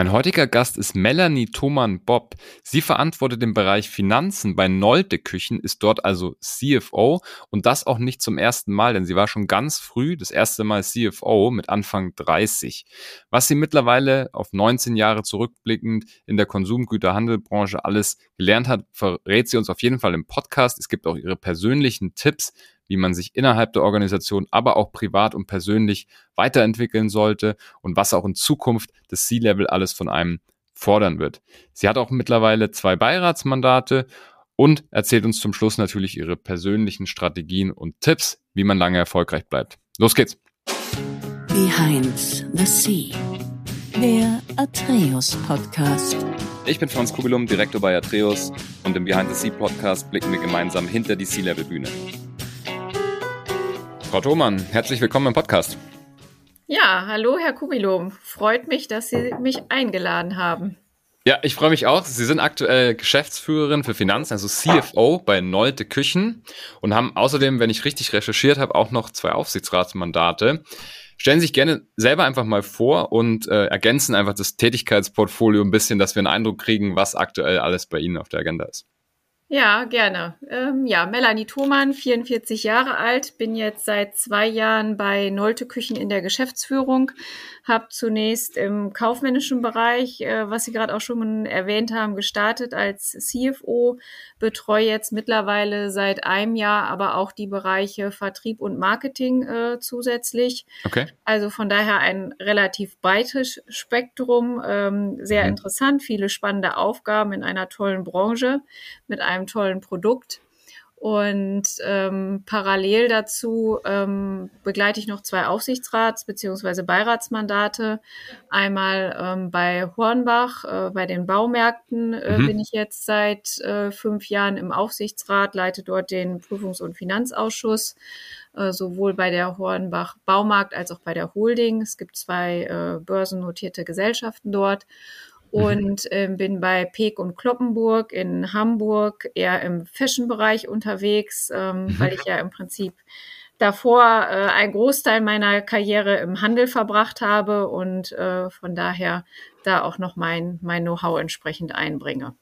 Mein heutiger Gast ist Melanie Thoman-Bob. Sie verantwortet den Bereich Finanzen bei Nolte Küchen, ist dort also CFO und das auch nicht zum ersten Mal, denn sie war schon ganz früh das erste Mal CFO mit Anfang 30. Was sie mittlerweile auf 19 Jahre zurückblickend in der Konsumgüterhandelbranche alles gelernt hat, verrät sie uns auf jeden Fall im Podcast. Es gibt auch ihre persönlichen Tipps, wie man sich innerhalb der Organisation, aber auch privat und persönlich weiterentwickeln sollte und was auch in Zukunft das C-Level alles von einem fordern wird. Sie hat auch mittlerweile zwei Beiratsmandate und erzählt uns zum Schluss natürlich ihre persönlichen Strategien und Tipps, wie man lange erfolgreich bleibt. Los geht's! Behind the Sea, der Atreus Podcast. Ich bin Franz Kugelum, Direktor bei Atreus und im Behind the Sea Podcast blicken wir gemeinsam hinter die Sea-Level-Bühne. Frau Thomann, herzlich willkommen im Podcast. Ja, hallo Herr Kubilom. Freut mich, dass Sie mich eingeladen haben. Ja, ich freue mich auch. Sie sind aktuell Geschäftsführerin für Finanzen, also CFO bei Nolte Küchen und haben außerdem, wenn ich richtig recherchiert habe, auch noch zwei Aufsichtsratsmandate. Stellen Sie sich gerne selber einfach mal vor und äh, ergänzen einfach das Tätigkeitsportfolio ein bisschen, dass wir einen Eindruck kriegen, was aktuell alles bei Ihnen auf der Agenda ist. Ja, gerne. Ähm, ja, Melanie Thomann, 44 Jahre alt, bin jetzt seit zwei Jahren bei Nolte Küchen in der Geschäftsführung, habe zunächst im kaufmännischen Bereich, äh, was Sie gerade auch schon erwähnt haben, gestartet als CFO, betreue jetzt mittlerweile seit einem Jahr aber auch die Bereiche Vertrieb und Marketing äh, zusätzlich. Okay. Also von daher ein relativ breites Spektrum, ähm, sehr mhm. interessant, viele spannende Aufgaben in einer tollen Branche mit einem tollen Produkt. Und ähm, parallel dazu ähm, begleite ich noch zwei Aufsichtsrats- bzw. Beiratsmandate. Einmal ähm, bei Hornbach, äh, bei den Baumärkten äh, mhm. bin ich jetzt seit äh, fünf Jahren im Aufsichtsrat, leite dort den Prüfungs- und Finanzausschuss, äh, sowohl bei der Hornbach Baumarkt als auch bei der Holding. Es gibt zwei äh, börsennotierte Gesellschaften dort. Mhm. und ähm, bin bei Peek und Kloppenburg in Hamburg eher im Fashion-Bereich unterwegs, ähm, mhm. weil ich ja im Prinzip davor äh, einen Großteil meiner Karriere im Handel verbracht habe und äh, von daher da auch noch mein, mein Know-how entsprechend einbringe.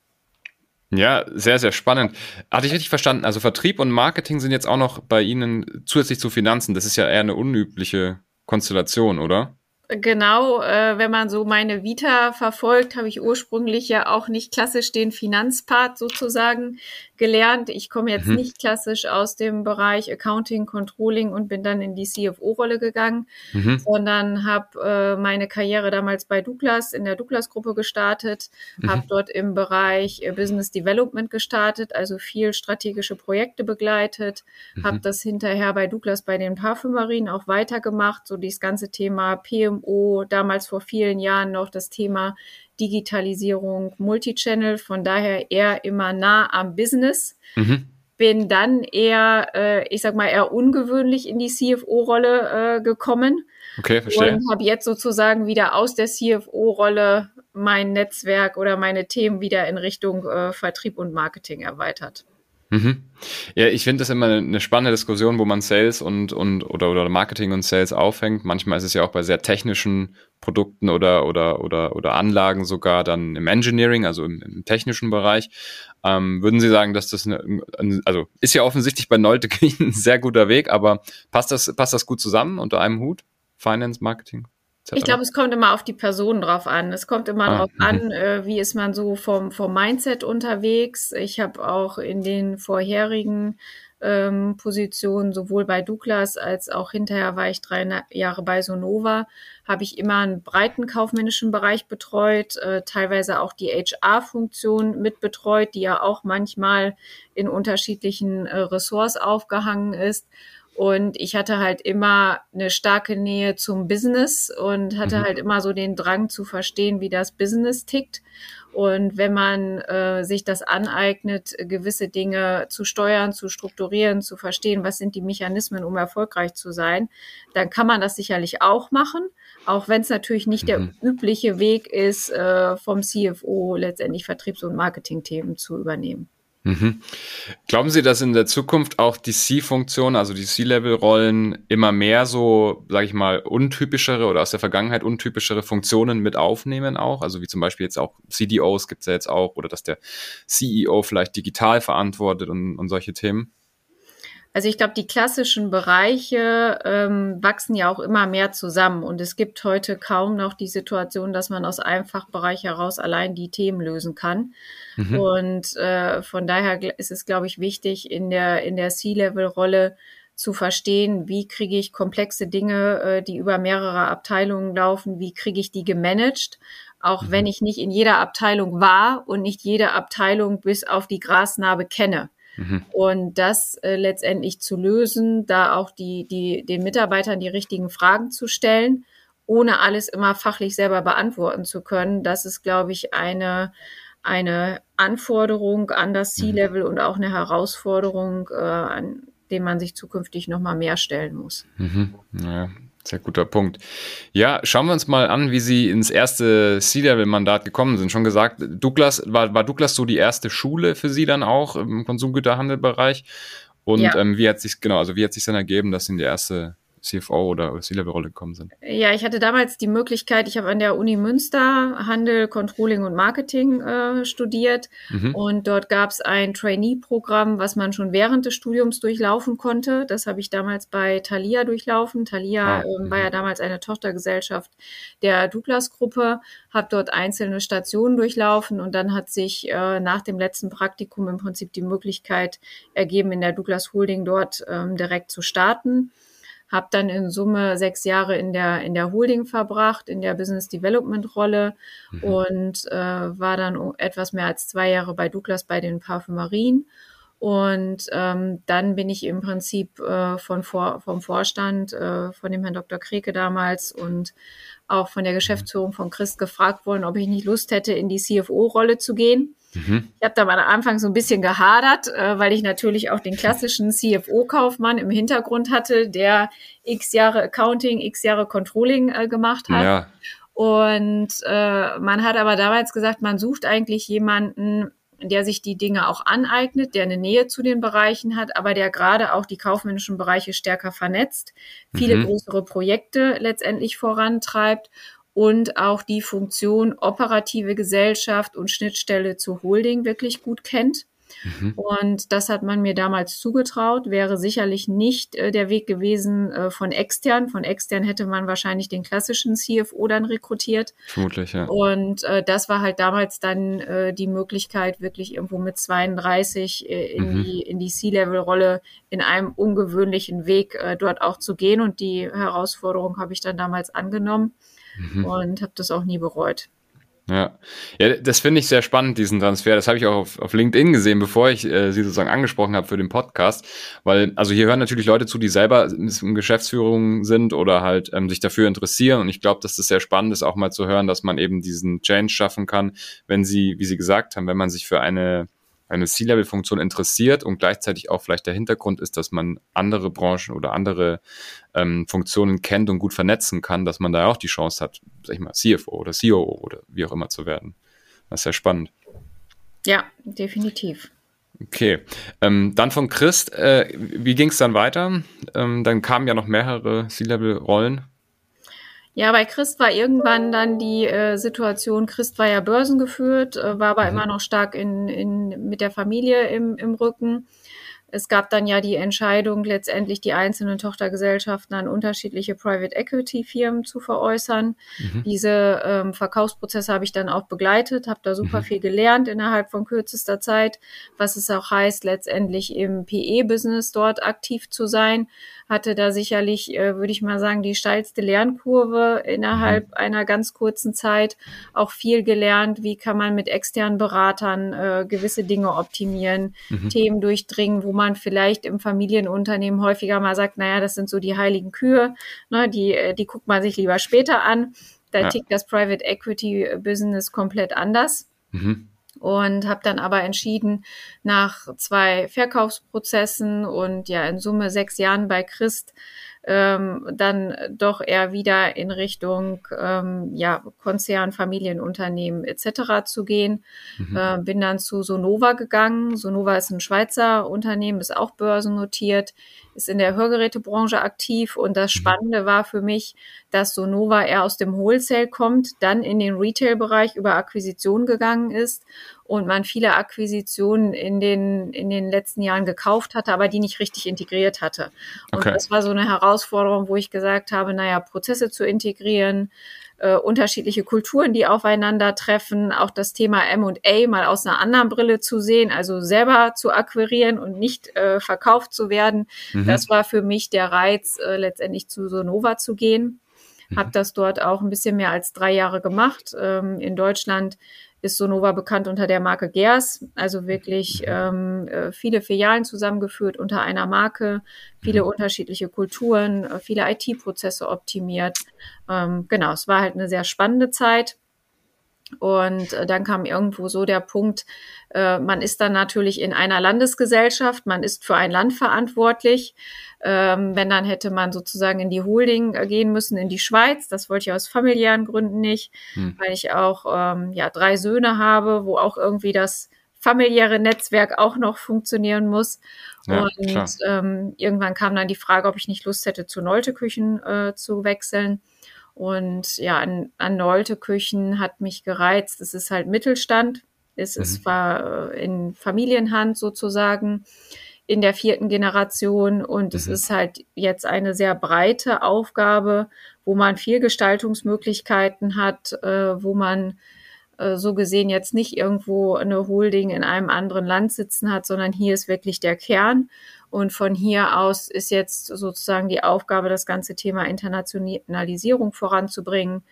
Ja, sehr, sehr spannend. Hatte ich richtig verstanden? Also Vertrieb und Marketing sind jetzt auch noch bei Ihnen zusätzlich zu Finanzen. Das ist ja eher eine unübliche Konstellation, oder? Genau, äh, wenn man so meine Vita verfolgt, habe ich ursprünglich ja auch nicht klassisch den Finanzpart sozusagen gelernt. Ich komme jetzt mhm. nicht klassisch aus dem Bereich Accounting, Controlling und bin dann in die CFO-Rolle gegangen, mhm. sondern habe äh, meine Karriere damals bei Douglas in der Douglas-Gruppe gestartet, mhm. habe dort im Bereich äh, Business Development gestartet, also viel strategische Projekte begleitet, mhm. habe das hinterher bei Douglas bei den Parfümerien auch weitergemacht, so dieses ganze Thema PMO, damals vor vielen Jahren noch das Thema Digitalisierung, Multichannel, von daher eher immer nah am Business. Mhm. Bin dann eher, äh, ich sag mal, eher ungewöhnlich in die CFO-Rolle äh, gekommen. Okay, verstehe. Und habe jetzt sozusagen wieder aus der CFO-Rolle mein Netzwerk oder meine Themen wieder in Richtung äh, Vertrieb und Marketing erweitert. Mhm. Ja, ich finde das immer eine spannende Diskussion, wo man Sales und, und oder, oder Marketing und Sales aufhängt. Manchmal ist es ja auch bei sehr technischen Produkten oder, oder, oder, oder Anlagen sogar dann im Engineering, also im, im technischen Bereich. Ähm, würden Sie sagen, dass das eine, also ist ja offensichtlich bei Nolte ein sehr guter Weg, aber passt das, passt das gut zusammen unter einem Hut? Finance, Marketing? Ich glaube, es kommt immer auf die Person drauf an. Es kommt immer ah, darauf mhm. an, äh, wie ist man so vom, vom Mindset unterwegs. Ich habe auch in den vorherigen ähm, Positionen, sowohl bei Douglas als auch hinterher war ich drei Jahre bei Sonova, habe ich immer einen breiten kaufmännischen Bereich betreut, äh, teilweise auch die HR-Funktion mitbetreut, die ja auch manchmal in unterschiedlichen äh, Ressorts aufgehangen ist. Und ich hatte halt immer eine starke Nähe zum Business und hatte mhm. halt immer so den Drang zu verstehen, wie das Business tickt. Und wenn man äh, sich das aneignet, gewisse Dinge zu steuern, zu strukturieren, zu verstehen, was sind die Mechanismen, um erfolgreich zu sein, dann kann man das sicherlich auch machen, auch wenn es natürlich nicht mhm. der übliche Weg ist, äh, vom CFO letztendlich Vertriebs- und Marketingthemen zu übernehmen. Mhm. Glauben Sie, dass in der Zukunft auch die C-Funktion, also die C-Level-Rollen, immer mehr so, sage ich mal, untypischere oder aus der Vergangenheit untypischere Funktionen mit aufnehmen auch? Also wie zum Beispiel jetzt auch CDOs gibt es ja jetzt auch oder dass der CEO vielleicht digital verantwortet und, und solche Themen? Also ich glaube, die klassischen Bereiche ähm, wachsen ja auch immer mehr zusammen und es gibt heute kaum noch die Situation, dass man aus einem Fachbereich heraus allein die Themen lösen kann. Mhm. Und äh, von daher ist es, glaube ich, wichtig, in der, in der C-Level-Rolle zu verstehen, wie kriege ich komplexe Dinge, äh, die über mehrere Abteilungen laufen, wie kriege ich die gemanagt, auch mhm. wenn ich nicht in jeder Abteilung war und nicht jede Abteilung bis auf die Grasnarbe kenne. Mhm. Und das äh, letztendlich zu lösen, da auch die, die, den Mitarbeitern die richtigen Fragen zu stellen, ohne alles immer fachlich selber beantworten zu können, das ist, glaube ich, eine, eine Anforderung an das mhm. C-Level und auch eine Herausforderung, äh, an dem man sich zukünftig noch mal mehr stellen muss. Mhm. Ja, sehr guter Punkt. Ja, schauen wir uns mal an, wie Sie ins erste C-Level-Mandat gekommen sind. Schon gesagt, Douglas, war, war Douglas so die erste Schule für Sie dann auch im Konsumgüterhandelbereich? Und ja. ähm, wie hat sich genau, also wie hat sich dann ergeben, dass Sie in die erste CFO oder C-Level-Rolle gekommen sind? Ja, ich hatte damals die Möglichkeit, ich habe an der Uni Münster Handel, Controlling und Marketing äh, studiert mhm. und dort gab es ein Trainee-Programm, was man schon während des Studiums durchlaufen konnte. Das habe ich damals bei Thalia durchlaufen. Thalia ah, äh, war ja damals eine Tochtergesellschaft der Douglas-Gruppe, habe dort einzelne Stationen durchlaufen und dann hat sich äh, nach dem letzten Praktikum im Prinzip die Möglichkeit ergeben, in der Douglas Holding dort ähm, direkt zu starten habe dann in Summe sechs Jahre in der, in der Holding verbracht, in der Business Development Rolle mhm. und äh, war dann etwas mehr als zwei Jahre bei Douglas bei den Parfümerien. Und ähm, dann bin ich im Prinzip äh, von vor, vom Vorstand, äh, von dem Herrn Dr. Kreke damals und auch von der Geschäftsführung von Christ gefragt worden, ob ich nicht Lust hätte, in die CFO-Rolle zu gehen. Mhm. Ich habe da am Anfang so ein bisschen gehadert, äh, weil ich natürlich auch den klassischen CFO-Kaufmann im Hintergrund hatte, der x Jahre Accounting, x Jahre Controlling äh, gemacht hat. Ja. Und äh, man hat aber damals gesagt, man sucht eigentlich jemanden, der sich die Dinge auch aneignet, der eine Nähe zu den Bereichen hat, aber der gerade auch die kaufmännischen Bereiche stärker vernetzt, viele mhm. größere Projekte letztendlich vorantreibt und auch die Funktion operative Gesellschaft und Schnittstelle zu Holding wirklich gut kennt. Mhm. Und das hat man mir damals zugetraut, wäre sicherlich nicht äh, der Weg gewesen äh, von extern. Von extern hätte man wahrscheinlich den klassischen CFO dann rekrutiert. Vermutlich, ja. Und äh, das war halt damals dann äh, die Möglichkeit, wirklich irgendwo mit 32 äh, in mhm. die, in die C-Level-Rolle in einem ungewöhnlichen Weg äh, dort auch zu gehen. Und die Herausforderung habe ich dann damals angenommen mhm. und habe das auch nie bereut. Ja, ja das finde ich sehr spannend, diesen Transfer. Das habe ich auch auf, auf LinkedIn gesehen, bevor ich äh, sie sozusagen angesprochen habe für den Podcast. Weil, also hier hören natürlich Leute zu, die selber in Geschäftsführung sind oder halt ähm, sich dafür interessieren. Und ich glaube, dass das sehr spannend ist, auch mal zu hören, dass man eben diesen Change schaffen kann, wenn sie, wie Sie gesagt haben, wenn man sich für eine eine C-Level-Funktion interessiert und gleichzeitig auch vielleicht der Hintergrund ist, dass man andere Branchen oder andere ähm, Funktionen kennt und gut vernetzen kann, dass man da auch die Chance hat, sag ich mal, CFO oder COO oder wie auch immer zu werden. Das ist sehr spannend. Ja, definitiv. Okay, ähm, dann von Christ, äh, wie ging es dann weiter? Ähm, dann kamen ja noch mehrere C-Level-Rollen. Ja, bei Christ war irgendwann dann die äh, Situation, Christ war ja börsengeführt, äh, war aber mhm. immer noch stark in, in, mit der Familie im, im Rücken. Es gab dann ja die Entscheidung, letztendlich die einzelnen Tochtergesellschaften an unterschiedliche Private Equity Firmen zu veräußern. Mhm. Diese ähm, Verkaufsprozesse habe ich dann auch begleitet, habe da super mhm. viel gelernt innerhalb von kürzester Zeit, was es auch heißt, letztendlich im PE-Business dort aktiv zu sein hatte da sicherlich, äh, würde ich mal sagen, die steilste Lernkurve innerhalb mhm. einer ganz kurzen Zeit. Auch viel gelernt, wie kann man mit externen Beratern äh, gewisse Dinge optimieren, mhm. Themen durchdringen, wo man vielleicht im Familienunternehmen häufiger mal sagt, naja, das sind so die heiligen Kühe, ne, die, äh, die guckt man sich lieber später an. Da ja. tickt das Private Equity Business komplett anders. Mhm und habe dann aber entschieden, nach zwei Verkaufsprozessen und ja in Summe sechs Jahren bei Christ ähm, dann doch eher wieder in Richtung ähm, ja, Konzern, Familienunternehmen etc. zu gehen. Mhm. Äh, bin dann zu Sonova gegangen. Sonova ist ein Schweizer Unternehmen, ist auch börsennotiert, ist in der Hörgerätebranche aktiv und das mhm. Spannende war für mich, dass Sonova eher aus dem Wholesale kommt, dann in den Retail-Bereich über Akquisition gegangen ist und man viele Akquisitionen in den, in den letzten Jahren gekauft hatte, aber die nicht richtig integriert hatte. Und okay. das war so eine Herausforderung, wo ich gesagt habe, naja, Prozesse zu integrieren, äh, unterschiedliche Kulturen, die aufeinandertreffen, auch das Thema M&A mal aus einer anderen Brille zu sehen, also selber zu akquirieren und nicht äh, verkauft zu werden. Mhm. Das war für mich der Reiz, äh, letztendlich zu Sonova zu gehen. Mhm. Habe das dort auch ein bisschen mehr als drei Jahre gemacht. Ähm, in Deutschland ist Sonova bekannt unter der Marke Gers, also wirklich mhm. ähm, äh, viele Filialen zusammengeführt unter einer Marke, viele mhm. unterschiedliche Kulturen, äh, viele IT-Prozesse optimiert. Ähm, genau, es war halt eine sehr spannende Zeit. Und äh, dann kam irgendwo so der Punkt, äh, man ist dann natürlich in einer Landesgesellschaft, man ist für ein Land verantwortlich. Ähm, wenn dann hätte man sozusagen in die Holding äh, gehen müssen, in die Schweiz. Das wollte ich aus familiären Gründen nicht, hm. weil ich auch ähm, ja drei Söhne habe, wo auch irgendwie das familiäre Netzwerk auch noch funktionieren muss. Ja, und ähm, irgendwann kam dann die Frage, ob ich nicht Lust hätte, zu Nolte Küchen äh, zu wechseln. Und ja, an, an Nolte Küchen hat mich gereizt. Es ist halt Mittelstand. Es mhm. ist äh, in Familienhand sozusagen in der vierten Generation und mhm. es ist halt jetzt eine sehr breite Aufgabe, wo man viel Gestaltungsmöglichkeiten hat, äh, wo man äh, so gesehen jetzt nicht irgendwo eine Holding in einem anderen Land sitzen hat, sondern hier ist wirklich der Kern. Und von hier aus ist jetzt sozusagen die Aufgabe, das ganze Thema Internationalisierung voranzubringen.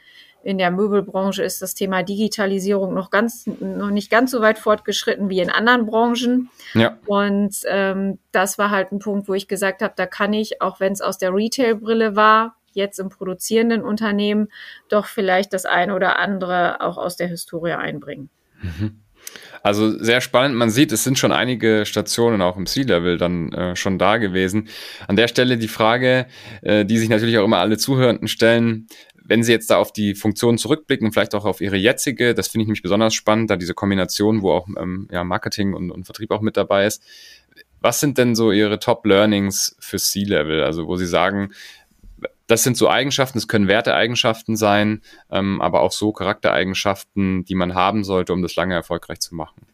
In der Möbelbranche ist das Thema Digitalisierung noch ganz, noch nicht ganz so weit fortgeschritten wie in anderen Branchen. Ja. Und ähm, das war halt ein Punkt, wo ich gesagt habe, da kann ich, auch wenn es aus der Retail-Brille war, jetzt im produzierenden Unternehmen doch vielleicht das eine oder andere auch aus der Historie einbringen. Mhm. Also sehr spannend. Man sieht, es sind schon einige Stationen auch im C-Level dann äh, schon da gewesen. An der Stelle die Frage, äh, die sich natürlich auch immer alle Zuhörenden stellen, wenn Sie jetzt da auf die Funktion zurückblicken vielleicht auch auf Ihre jetzige, das finde ich nämlich besonders spannend, da diese Kombination, wo auch ähm, ja, Marketing und, und Vertrieb auch mit dabei ist. Was sind denn so Ihre Top-Learnings für C-Level? Also wo Sie sagen, das sind so Eigenschaften, es können Werteeigenschaften sein, ähm, aber auch so Charaktereigenschaften, die man haben sollte, um das lange erfolgreich zu machen.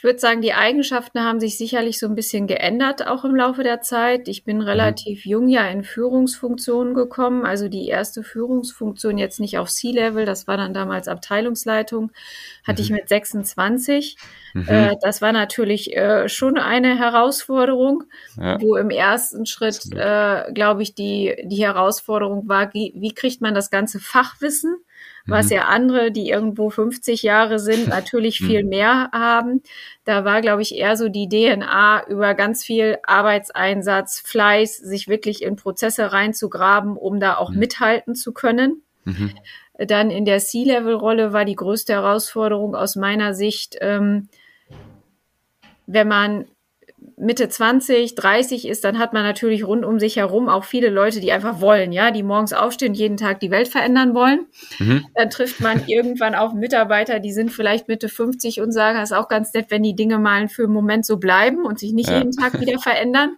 Ich würde sagen, die Eigenschaften haben sich sicherlich so ein bisschen geändert, auch im Laufe der Zeit. Ich bin mhm. relativ jung ja in Führungsfunktionen gekommen. Also die erste Führungsfunktion jetzt nicht auf C-Level, das war dann damals Abteilungsleitung, hatte mhm. ich mit 26. Mhm. Äh, das war natürlich äh, schon eine Herausforderung, ja. wo im ersten Schritt, äh, glaube ich, die, die Herausforderung war, wie kriegt man das ganze Fachwissen was mhm. ja andere, die irgendwo 50 Jahre sind, natürlich mhm. viel mehr haben. Da war, glaube ich, eher so die DNA über ganz viel Arbeitseinsatz, Fleiß, sich wirklich in Prozesse reinzugraben, um da auch mhm. mithalten zu können. Mhm. Dann in der C-Level-Rolle war die größte Herausforderung aus meiner Sicht, ähm, wenn man Mitte 20, 30 ist, dann hat man natürlich rund um sich herum auch viele Leute, die einfach wollen, ja, die morgens aufstehen, jeden Tag die Welt verändern wollen. Mhm. Dann trifft man irgendwann auf Mitarbeiter, die sind vielleicht Mitte 50 und sagen, es ist auch ganz nett, wenn die Dinge mal für einen Moment so bleiben und sich nicht ja. jeden Tag wieder verändern.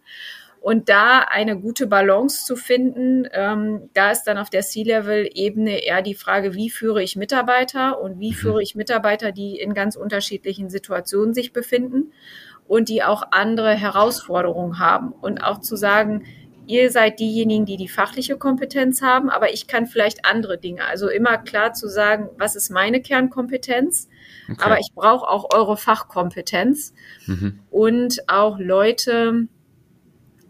Und da eine gute Balance zu finden, ähm, da ist dann auf der C-Level-Ebene eher die Frage, wie führe ich Mitarbeiter und wie mhm. führe ich Mitarbeiter, die in ganz unterschiedlichen Situationen sich befinden und die auch andere Herausforderungen haben. Und auch zu sagen, ihr seid diejenigen, die die fachliche Kompetenz haben, aber ich kann vielleicht andere Dinge. Also immer klar zu sagen, was ist meine Kernkompetenz, okay. aber ich brauche auch eure Fachkompetenz mhm. und auch Leute,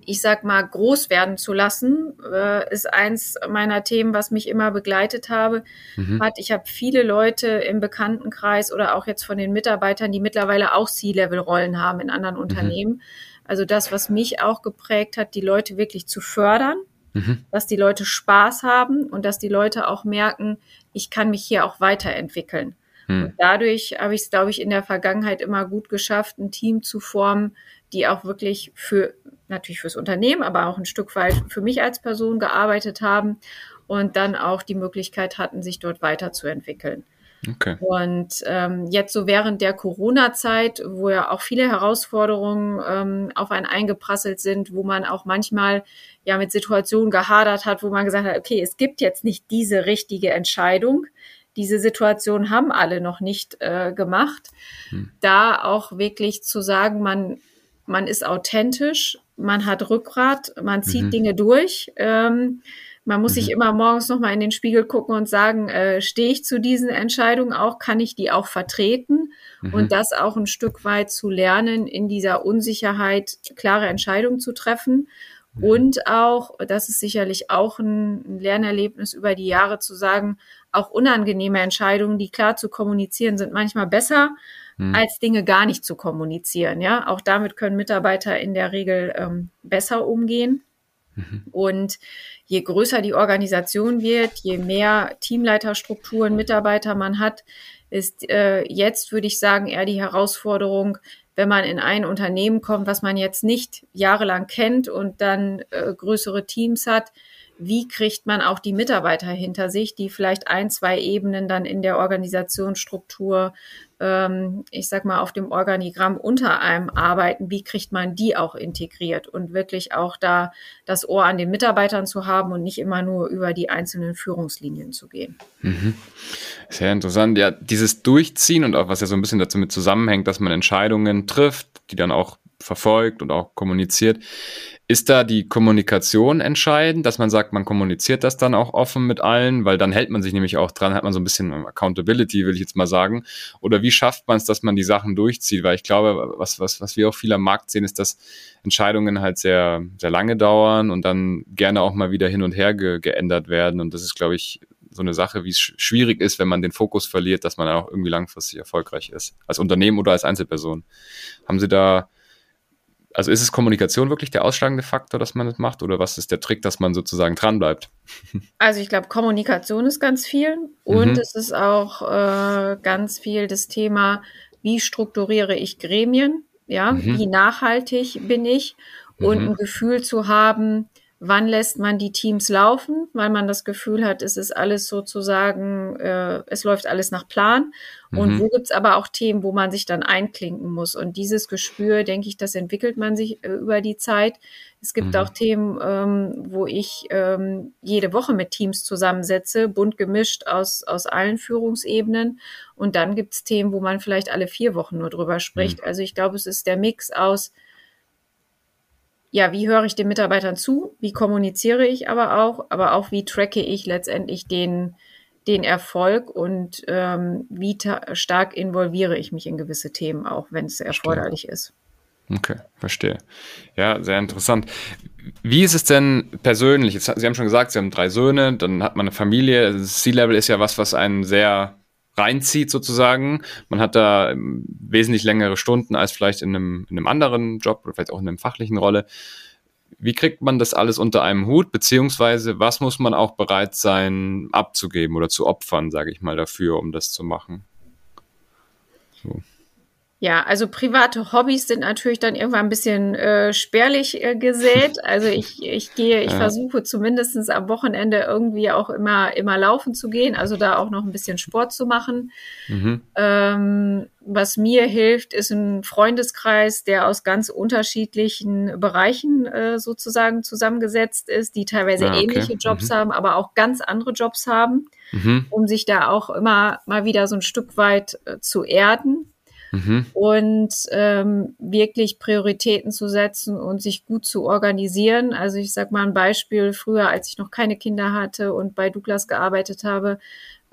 ich sag mal, groß werden zu lassen, äh, ist eins meiner Themen, was mich immer begleitet habe. Mhm. Hat, ich habe viele Leute im Bekanntenkreis oder auch jetzt von den Mitarbeitern, die mittlerweile auch C-Level-Rollen haben in anderen mhm. Unternehmen. Also das, was mich auch geprägt hat, die Leute wirklich zu fördern, mhm. dass die Leute Spaß haben und dass die Leute auch merken, ich kann mich hier auch weiterentwickeln. Hm. Und dadurch habe ich es, glaube ich, in der Vergangenheit immer gut geschafft, ein Team zu formen, die auch wirklich für, natürlich fürs Unternehmen, aber auch ein Stück weit für mich als Person gearbeitet haben und dann auch die Möglichkeit hatten, sich dort weiterzuentwickeln. Okay. Und ähm, jetzt so während der Corona-Zeit, wo ja auch viele Herausforderungen ähm, auf einen eingeprasselt sind, wo man auch manchmal ja mit Situationen gehadert hat, wo man gesagt hat, okay, es gibt jetzt nicht diese richtige Entscheidung. Diese Situation haben alle noch nicht äh, gemacht. Hm. Da auch wirklich zu sagen, man, man ist authentisch, man hat Rückgrat, man zieht mhm. Dinge durch. Ähm, man muss mhm. sich immer morgens nochmal in den Spiegel gucken und sagen, äh, stehe ich zu diesen Entscheidungen auch, kann ich die auch vertreten? Mhm. Und das auch ein Stück weit zu lernen, in dieser Unsicherheit klare Entscheidungen zu treffen. Mhm. Und auch, das ist sicherlich auch ein Lernerlebnis über die Jahre zu sagen, auch unangenehme Entscheidungen, die klar zu kommunizieren, sind manchmal besser, mhm. als Dinge gar nicht zu kommunizieren. Ja, auch damit können Mitarbeiter in der Regel ähm, besser umgehen. Mhm. Und je größer die Organisation wird, je mehr Teamleiterstrukturen, Mitarbeiter man hat, ist äh, jetzt, würde ich sagen, eher die Herausforderung, wenn man in ein Unternehmen kommt, was man jetzt nicht jahrelang kennt und dann äh, größere Teams hat, wie kriegt man auch die Mitarbeiter hinter sich, die vielleicht ein, zwei Ebenen dann in der Organisationsstruktur, ähm, ich sag mal, auf dem Organigramm unter einem arbeiten, wie kriegt man die auch integriert und wirklich auch da das Ohr an den Mitarbeitern zu haben und nicht immer nur über die einzelnen Führungslinien zu gehen. Mhm. Sehr interessant. Ja, dieses Durchziehen und auch was ja so ein bisschen dazu mit zusammenhängt, dass man Entscheidungen trifft, die dann auch verfolgt und auch kommuniziert. Ist da die Kommunikation entscheidend, dass man sagt, man kommuniziert das dann auch offen mit allen, weil dann hält man sich nämlich auch dran, hat man so ein bisschen Accountability, will ich jetzt mal sagen. Oder wie schafft man es, dass man die Sachen durchzieht? Weil ich glaube, was, was, was wir auch viel am Markt sehen, ist, dass Entscheidungen halt sehr, sehr lange dauern und dann gerne auch mal wieder hin und her ge geändert werden. Und das ist, glaube ich, so eine Sache, wie es schwierig ist, wenn man den Fokus verliert, dass man auch irgendwie langfristig erfolgreich ist. Als Unternehmen oder als Einzelperson. Haben Sie da also ist es Kommunikation wirklich der ausschlagende Faktor, dass man das macht? Oder was ist der Trick, dass man sozusagen dranbleibt? Also ich glaube, Kommunikation ist ganz viel und mhm. es ist auch äh, ganz viel das Thema, wie strukturiere ich Gremien, ja, mhm. wie nachhaltig bin ich und mhm. ein Gefühl zu haben, wann lässt man die Teams laufen, weil man das Gefühl hat, es ist alles sozusagen, äh, es läuft alles nach Plan. Und mhm. wo gibt's aber auch Themen, wo man sich dann einklinken muss. Und dieses Gespür, denke ich, das entwickelt man sich äh, über die Zeit. Es gibt mhm. auch Themen, ähm, wo ich ähm, jede Woche mit Teams zusammensetze, bunt gemischt aus, aus allen Führungsebenen. Und dann gibt's Themen, wo man vielleicht alle vier Wochen nur drüber spricht. Mhm. Also ich glaube, es ist der Mix aus ja, wie höre ich den Mitarbeitern zu? Wie kommuniziere ich aber auch? Aber auch, wie tracke ich letztendlich den, den Erfolg und ähm, wie stark involviere ich mich in gewisse Themen, auch wenn es erforderlich ist. Okay, verstehe. Ja, sehr interessant. Wie ist es denn persönlich? Jetzt, Sie haben schon gesagt, Sie haben drei Söhne, dann hat man eine Familie. C-Level ist ja was, was einen sehr reinzieht sozusagen. Man hat da ähm, wesentlich längere Stunden als vielleicht in einem, in einem anderen Job oder vielleicht auch in einer fachlichen Rolle. Wie kriegt man das alles unter einem Hut, beziehungsweise was muss man auch bereit sein abzugeben oder zu opfern, sage ich mal, dafür, um das zu machen? So. Ja, also private Hobbys sind natürlich dann irgendwann ein bisschen äh, spärlich äh, gesät. Also ich, ich gehe, ich ja. versuche zumindestens am Wochenende irgendwie auch immer, immer laufen zu gehen, also da auch noch ein bisschen Sport zu machen. Mhm. Ähm, was mir hilft, ist ein Freundeskreis, der aus ganz unterschiedlichen Bereichen äh, sozusagen zusammengesetzt ist, die teilweise ah, okay. ähnliche Jobs mhm. haben, aber auch ganz andere Jobs haben, mhm. um sich da auch immer mal wieder so ein Stück weit äh, zu erden mhm. und ähm, wirklich Prioritäten zu setzen und sich gut zu organisieren. Also ich sage mal ein Beispiel, früher, als ich noch keine Kinder hatte und bei Douglas gearbeitet habe,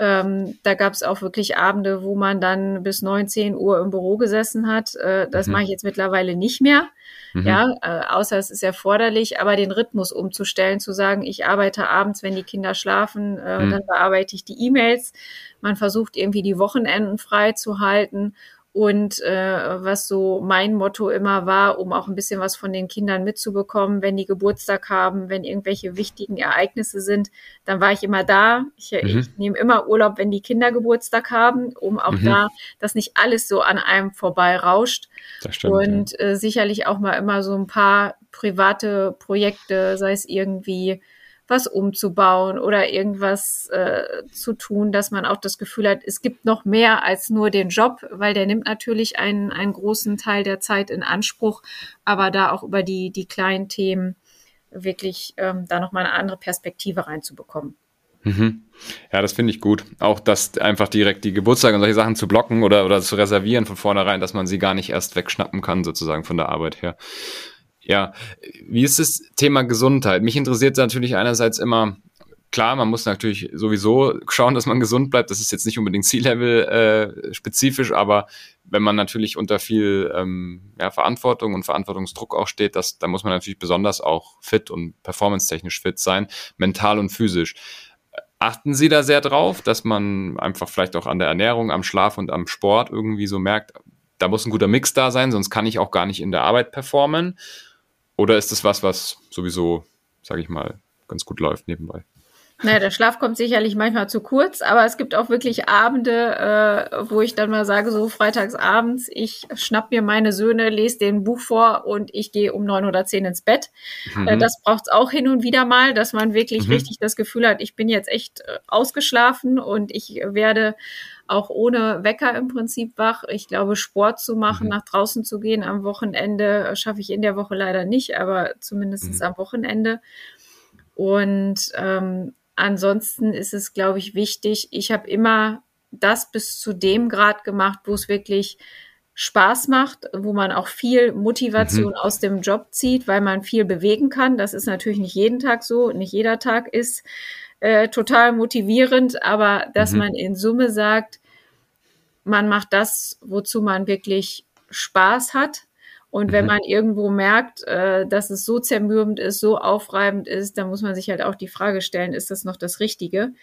ähm, da gab es auch wirklich Abende, wo man dann bis 19 Uhr im Büro gesessen hat. Äh, das mhm. mache ich jetzt mittlerweile nicht mehr. Mhm. Ja, äh, außer es ist erforderlich, aber den Rhythmus umzustellen, zu sagen, ich arbeite abends, wenn die Kinder schlafen, äh, mhm. dann bearbeite ich die E-Mails. Man versucht irgendwie die Wochenenden frei zu halten Und äh, was so mein Motto immer war, um auch ein bisschen was von den Kindern mitzubekommen, wenn die Geburtstag haben, wenn irgendwelche wichtigen Ereignisse sind, dann war ich immer da. Ich, mhm. ich nehme immer Urlaub, wenn die Kinder Geburtstag haben, um auch mhm. da, dass nicht alles so an einem vorbei rauscht. Das stimmt, Und ja. äh, sicherlich auch mal immer so ein paar private Projekte, sei es irgendwie was umzubauen oder irgendwas äh, zu tun, dass man auch das Gefühl hat, es gibt noch mehr als nur den Job, weil der nimmt natürlich einen, einen großen Teil der Zeit in Anspruch, aber da auch über die, die kleinen Themen wirklich ähm, da nochmal eine andere Perspektive reinzubekommen. Mhm. Ja, das finde ich gut. Auch das einfach direkt die Geburtstage und solche Sachen zu blocken oder, oder zu reservieren von vornherein, dass man sie gar nicht erst wegschnappen kann, sozusagen von der Arbeit her. Ja, wie ist das Thema Gesundheit? Mich interessiert natürlich einerseits immer, klar, man muss natürlich sowieso schauen, dass man gesund bleibt. Das ist jetzt nicht unbedingt C-Level äh, spezifisch, aber wenn man natürlich unter viel ähm, ja, Verantwortung und Verantwortungsdruck auch steht, das, da muss man natürlich besonders auch fit und performance-technisch fit sein, mental und physisch. Achten Sie da sehr drauf, dass man einfach vielleicht auch an der Ernährung, am Schlaf und am Sport irgendwie so merkt, da muss ein guter Mix da sein, sonst kann ich auch gar nicht in der Arbeit performen. Oder ist es was, was sowieso, sage ich mal, ganz gut läuft nebenbei? Naja, der Schlaf kommt sicherlich manchmal zu kurz, aber es gibt auch wirklich Abende, äh, wo ich dann mal sage, so freitags abends, ich schnapp mir meine Söhne, lese den Buch vor und ich gehe um neun oder zehn ins Bett. Mhm. Äh, das braucht es auch hin und wieder mal, dass man wirklich mhm. richtig das Gefühl hat, ich bin jetzt echt äh, ausgeschlafen und ich werde auch ohne Wecker im Prinzip wach. Ich glaube, Sport zu machen, mhm. nach draußen zu gehen am Wochenende, äh, schaffe ich in der Woche leider nicht, aber zumindest mhm. am Wochenende. Und ähm, ansonsten ist es, glaube ich, wichtig. Ich habe immer das bis zu dem Grad gemacht, wo es wirklich Spaß macht, wo man auch viel Motivation mhm. aus dem Job zieht, weil man viel bewegen kann. Das ist natürlich nicht jeden Tag so, nicht jeder Tag ist äh, total motivierend, aber dass mhm. man in Summe sagt, man macht das, wozu man wirklich Spaß hat. Und wenn mhm. man irgendwo merkt, äh, dass es so zermürbend ist, so aufreibend ist, dann muss man sich halt auch die Frage stellen, ist das noch das Richtige?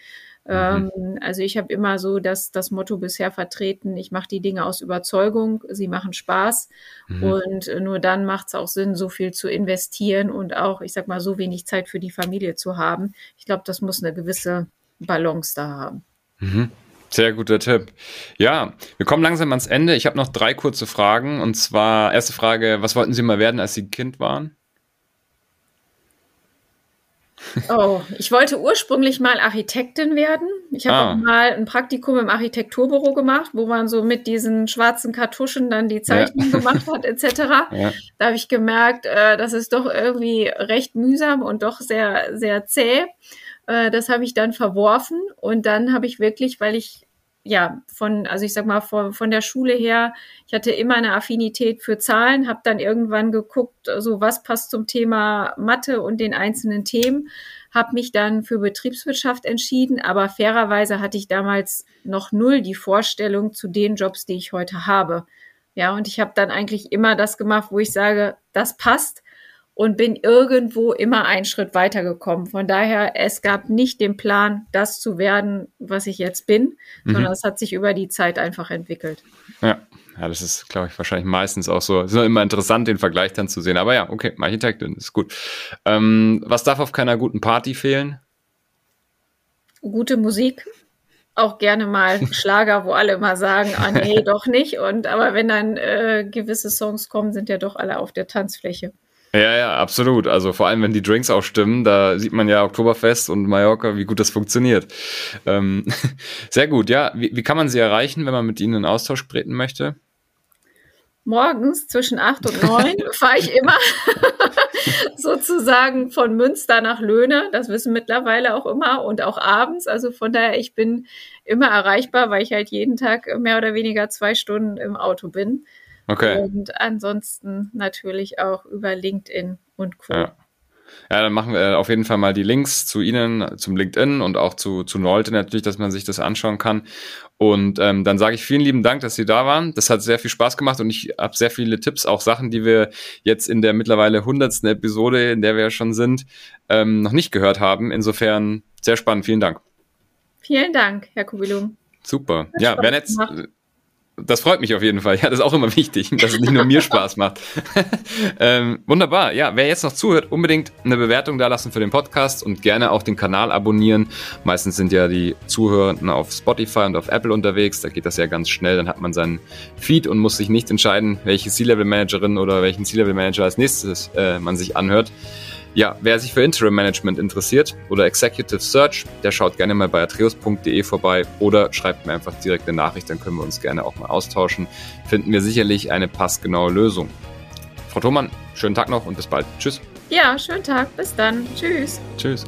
Mhm. Ähm, also ich habe immer so das, das Motto bisher vertreten, ich mache die Dinge aus Überzeugung, sie machen Spaß mhm. und nur dann macht es auch Sinn, so viel zu investieren und auch, ich sag mal, so wenig Zeit für die Familie zu haben. Ich glaube, das muss eine gewisse Balance da haben. Mhm. Sehr guter Tipp. Ja, wir kommen langsam ans Ende. Ich habe noch drei kurze Fragen. Und zwar, erste Frage, was wollten Sie mal werden, als Sie Kind waren? Oh, ich wollte ursprünglich mal Architektin werden. Ich habe ah. auch mal ein Praktikum im Architekturbüro gemacht, wo man so mit diesen schwarzen Kartuschen dann die Zeichnungen ja. gemacht hat, etc. Ja. Da habe ich gemerkt, äh, das ist doch irgendwie recht mühsam und doch sehr, sehr zäh. Äh, das habe ich dann verworfen und dann habe ich wirklich, weil ich ja von, also ich sag mal von, von der Schule her, ich hatte immer eine Affinität für Zahlen, habe dann irgendwann geguckt, so was passt zum Thema Mathe und den einzelnen Themen, habe mich dann für Betriebswirtschaft entschieden, aber fairerweise hatte ich damals noch null die Vorstellung zu den Jobs, die ich heute habe. Ja, und ich habe dann eigentlich immer das gemacht, wo ich sage, das passt und bin irgendwo immer einen Schritt weitergekommen. Von daher, es gab nicht den Plan, das zu werden, was ich jetzt bin, mhm. sondern es hat sich über die Zeit einfach entwickelt. Ja. Ja, das ist, glaube ich, wahrscheinlich meistens auch so. Es ist immer interessant, den Vergleich dann zu sehen. Aber ja, okay, Architektin ist gut. Ähm, was darf auf keiner guten Party fehlen? Gute Musik. Auch gerne mal Schlager, wo alle immer sagen, ah nee, doch nicht. Und aber wenn dann äh, gewisse Songs kommen, sind ja doch alle auf der Tanzfläche. Ja, ja, absolut. Also vor allem, wenn die Drinks auch stimmen, da sieht man ja Oktoberfest und Mallorca, wie gut das funktioniert. Ähm, sehr gut, ja. Wie, wie kann man sie erreichen, wenn man mit ihnen in Austausch treten möchte? morgens zwischen acht und neun fahre ich immer sozusagen von Münster nach Löhne. Das wissen mittlerweile auch immer und auch abends. Also von daher, ich bin immer erreichbar, weil ich halt jeden Tag mehr oder weniger zwei Stunden im Auto bin. Okay. Und ansonsten natürlich auch über LinkedIn und Co. Ja. Ja, dann machen wir auf jeden Fall mal die Links zu Ihnen, zum LinkedIn und auch zu, zu Nolte natürlich, dass man sich das anschauen kann. Und ähm, dann sage ich vielen lieben Dank, dass Sie da waren. Das hat sehr viel Spaß gemacht und ich habe sehr viele Tipps, auch Sachen, die wir jetzt in der mittlerweile hundertsten Episode, in der wir ja schon sind, ähm, noch nicht gehört haben. Insofern sehr spannend. Vielen Dank. Vielen Dank, Herr Kubilum. Super. Ja, wer jetzt Das freut mich auf jeden Fall. Ja, das ist auch immer wichtig, dass es nicht nur mir Spaß macht. ähm, wunderbar. Ja, wer jetzt noch zuhört, unbedingt eine Bewertung da lassen für den Podcast und gerne auch den Kanal abonnieren. Meistens sind ja die Zuhörenden auf Spotify und auf Apple unterwegs. Da geht das ja ganz schnell. Dann hat man seinen Feed und muss sich nicht entscheiden, welche C-Level-Managerin oder welchen C-Level-Manager als nächstes äh, man sich anhört. Ja, wer sich für Interim Management interessiert oder Executive Search, der schaut gerne mal bei atreus.de vorbei oder schreibt mir einfach direkt eine Nachricht, dann können wir uns gerne auch mal austauschen. Finden wir sicherlich eine passgenaue Lösung. Frau Thomann, schönen Tag noch und bis bald. Tschüss. Ja, schönen Tag. Bis dann. Tschüss. Tschüss.